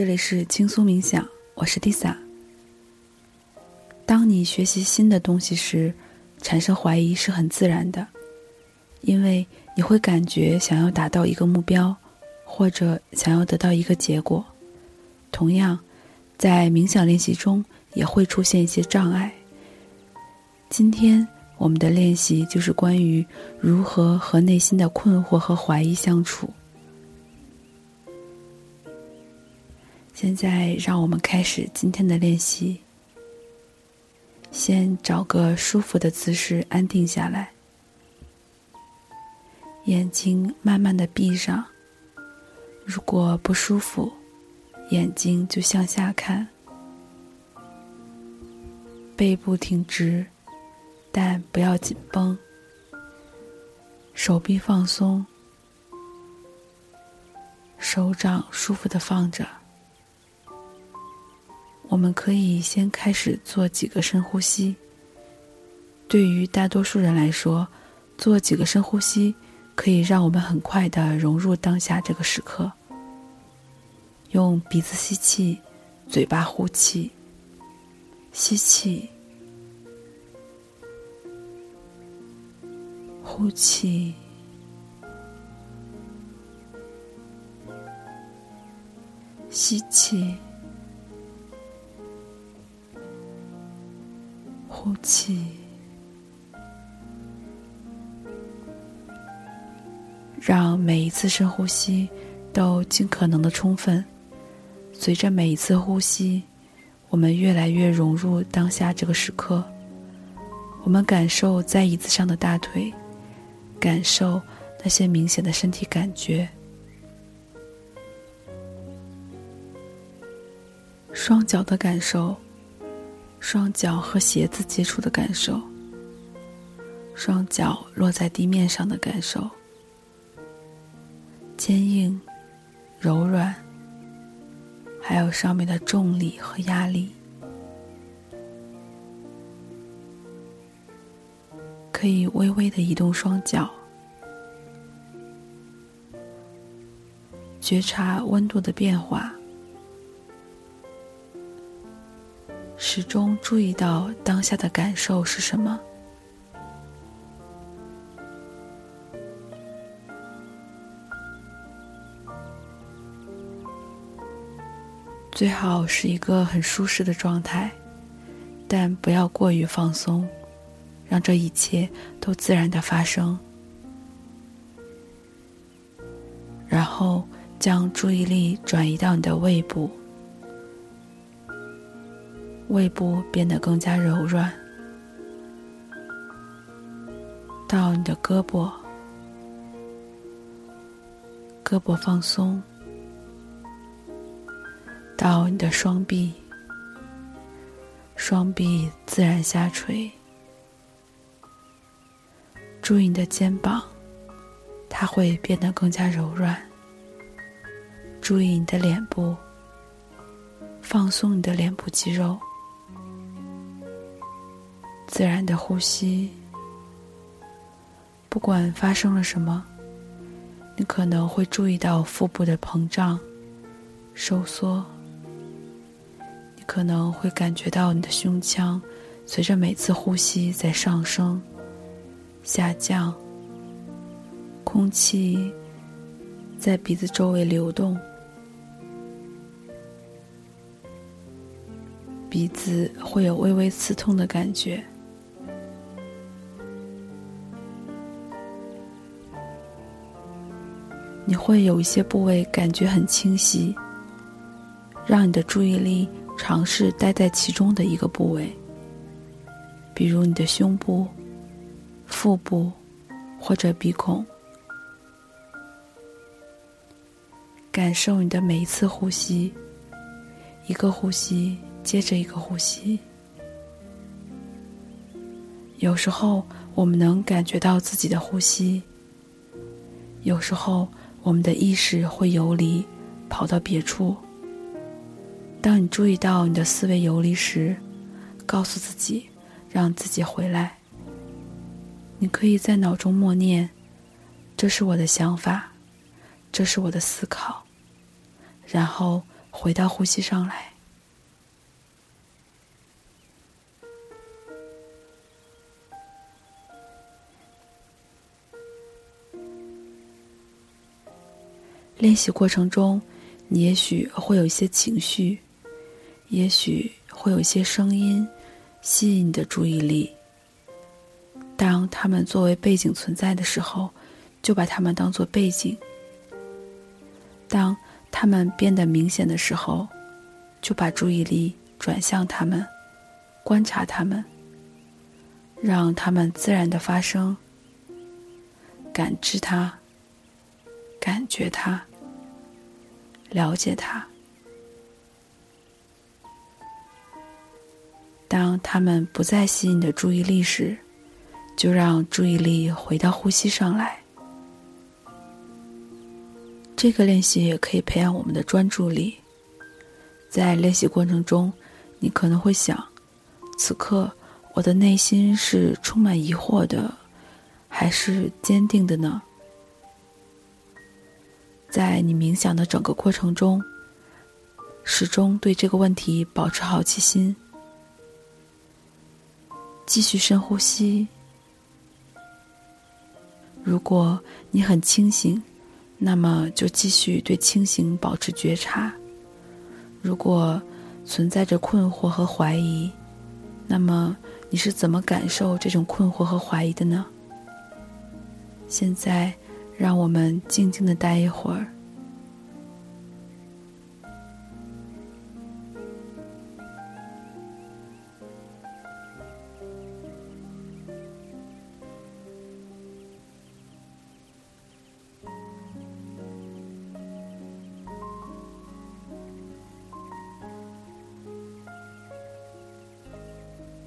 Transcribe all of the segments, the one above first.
这里是轻松冥想，我是 Disa。当你学习新的东西时，产生怀疑是很自然的，因为你会感觉想要达到一个目标，或者想要得到一个结果。同样，在冥想练习中也会出现一些障碍。今天我们的练习就是关于如何和内心的困惑和怀疑相处。现在，让我们开始今天的练习。先找个舒服的姿势，安定下来，眼睛慢慢的闭上。如果不舒服，眼睛就向下看，背部挺直，但不要紧绷，手臂放松，手掌舒服的放着。我们可以先开始做几个深呼吸。对于大多数人来说，做几个深呼吸可以让我们很快的融入当下这个时刻。用鼻子吸气，嘴巴呼气。吸气，呼气，吸气。呼气，让每一次深呼吸都尽可能的充分。随着每一次呼吸，我们越来越融入当下这个时刻。我们感受在椅子上的大腿，感受那些明显的身体感觉，双脚的感受。双脚和鞋子接触的感受，双脚落在地面上的感受，坚硬、柔软，还有上面的重力和压力，可以微微的移动双脚，觉察温度的变化。始终注意到当下的感受是什么。最好是一个很舒适的状态，但不要过于放松，让这一切都自然的发生。然后将注意力转移到你的胃部。胃部变得更加柔软，到你的胳膊，胳膊放松，到你的双臂，双臂自然下垂。注意你的肩膀，它会变得更加柔软。注意你的脸部，放松你的脸部肌肉。自然的呼吸，不管发生了什么，你可能会注意到腹部的膨胀、收缩。你可能会感觉到你的胸腔随着每次呼吸在上升、下降，空气在鼻子周围流动，鼻子会有微微刺痛的感觉。你会有一些部位感觉很清晰，让你的注意力尝试待在其中的一个部位，比如你的胸部、腹部或者鼻孔，感受你的每一次呼吸，一个呼吸接着一个呼吸。有时候我们能感觉到自己的呼吸，有时候。我们的意识会游离，跑到别处。当你注意到你的思维游离时，告诉自己，让自己回来。你可以在脑中默念：“这是我的想法，这是我的思考。”然后回到呼吸上来。练习过程中，你也许会有一些情绪，也许会有一些声音吸引你的注意力。当它们作为背景存在的时候，就把它们当做背景；当它们变得明显的时候，就把注意力转向它们，观察它们，让它们自然的发生，感知它，感觉它。了解它。当他们不再吸引你的注意力时，就让注意力回到呼吸上来。这个练习也可以培养我们的专注力。在练习过程中，你可能会想：此刻我的内心是充满疑惑的，还是坚定的呢？在你冥想的整个过程中，始终对这个问题保持好奇心，继续深呼吸。如果你很清醒，那么就继续对清醒保持觉察；如果存在着困惑和怀疑，那么你是怎么感受这种困惑和怀疑的呢？现在。让我们静静的待一会儿。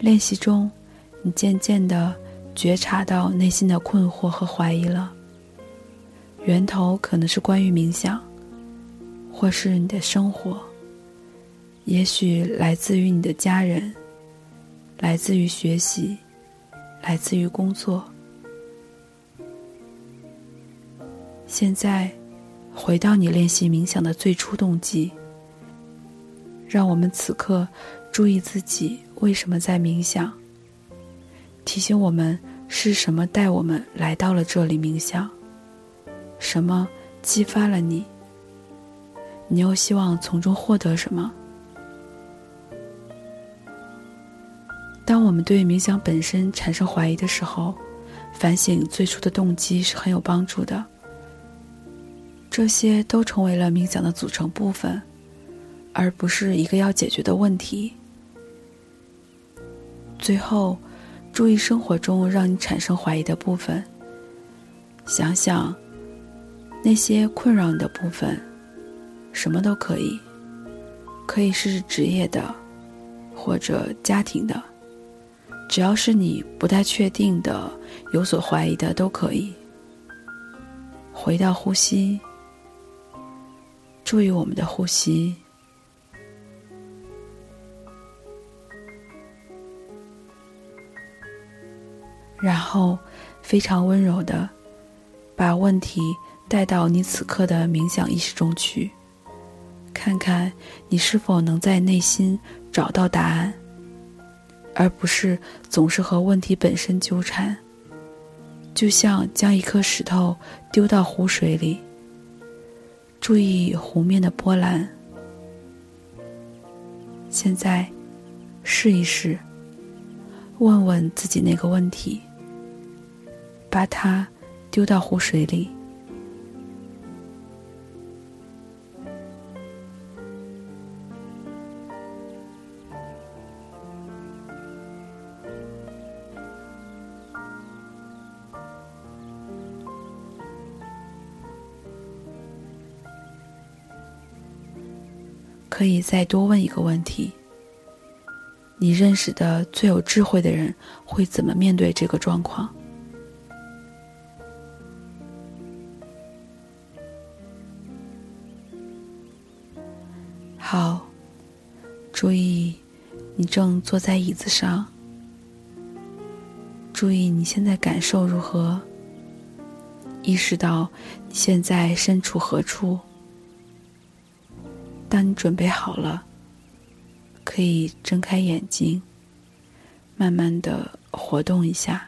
练习中，你渐渐的觉察到内心的困惑和怀疑了。源头可能是关于冥想，或是你的生活，也许来自于你的家人，来自于学习，来自于工作。现在，回到你练习冥想的最初动机，让我们此刻注意自己为什么在冥想，提醒我们是什么带我们来到了这里冥想。什么激发了你？你又希望从中获得什么？当我们对冥想本身产生怀疑的时候，反省最初的动机是很有帮助的。这些都成为了冥想的组成部分，而不是一个要解决的问题。最后，注意生活中让你产生怀疑的部分，想想。那些困扰你的部分，什么都可以，可以是职业的，或者家庭的，只要是你不太确定的、有所怀疑的都可以。回到呼吸，注意我们的呼吸，然后非常温柔的把问题。带到你此刻的冥想意识中去，看看你是否能在内心找到答案，而不是总是和问题本身纠缠。就像将一颗石头丢到湖水里，注意湖面的波澜。现在，试一试，问问自己那个问题，把它丢到湖水里。可以再多问一个问题：你认识的最有智慧的人会怎么面对这个状况？好，注意，你正坐在椅子上。注意你现在感受如何？意识到你现在身处何处？当你准备好了，可以睁开眼睛，慢慢的活动一下。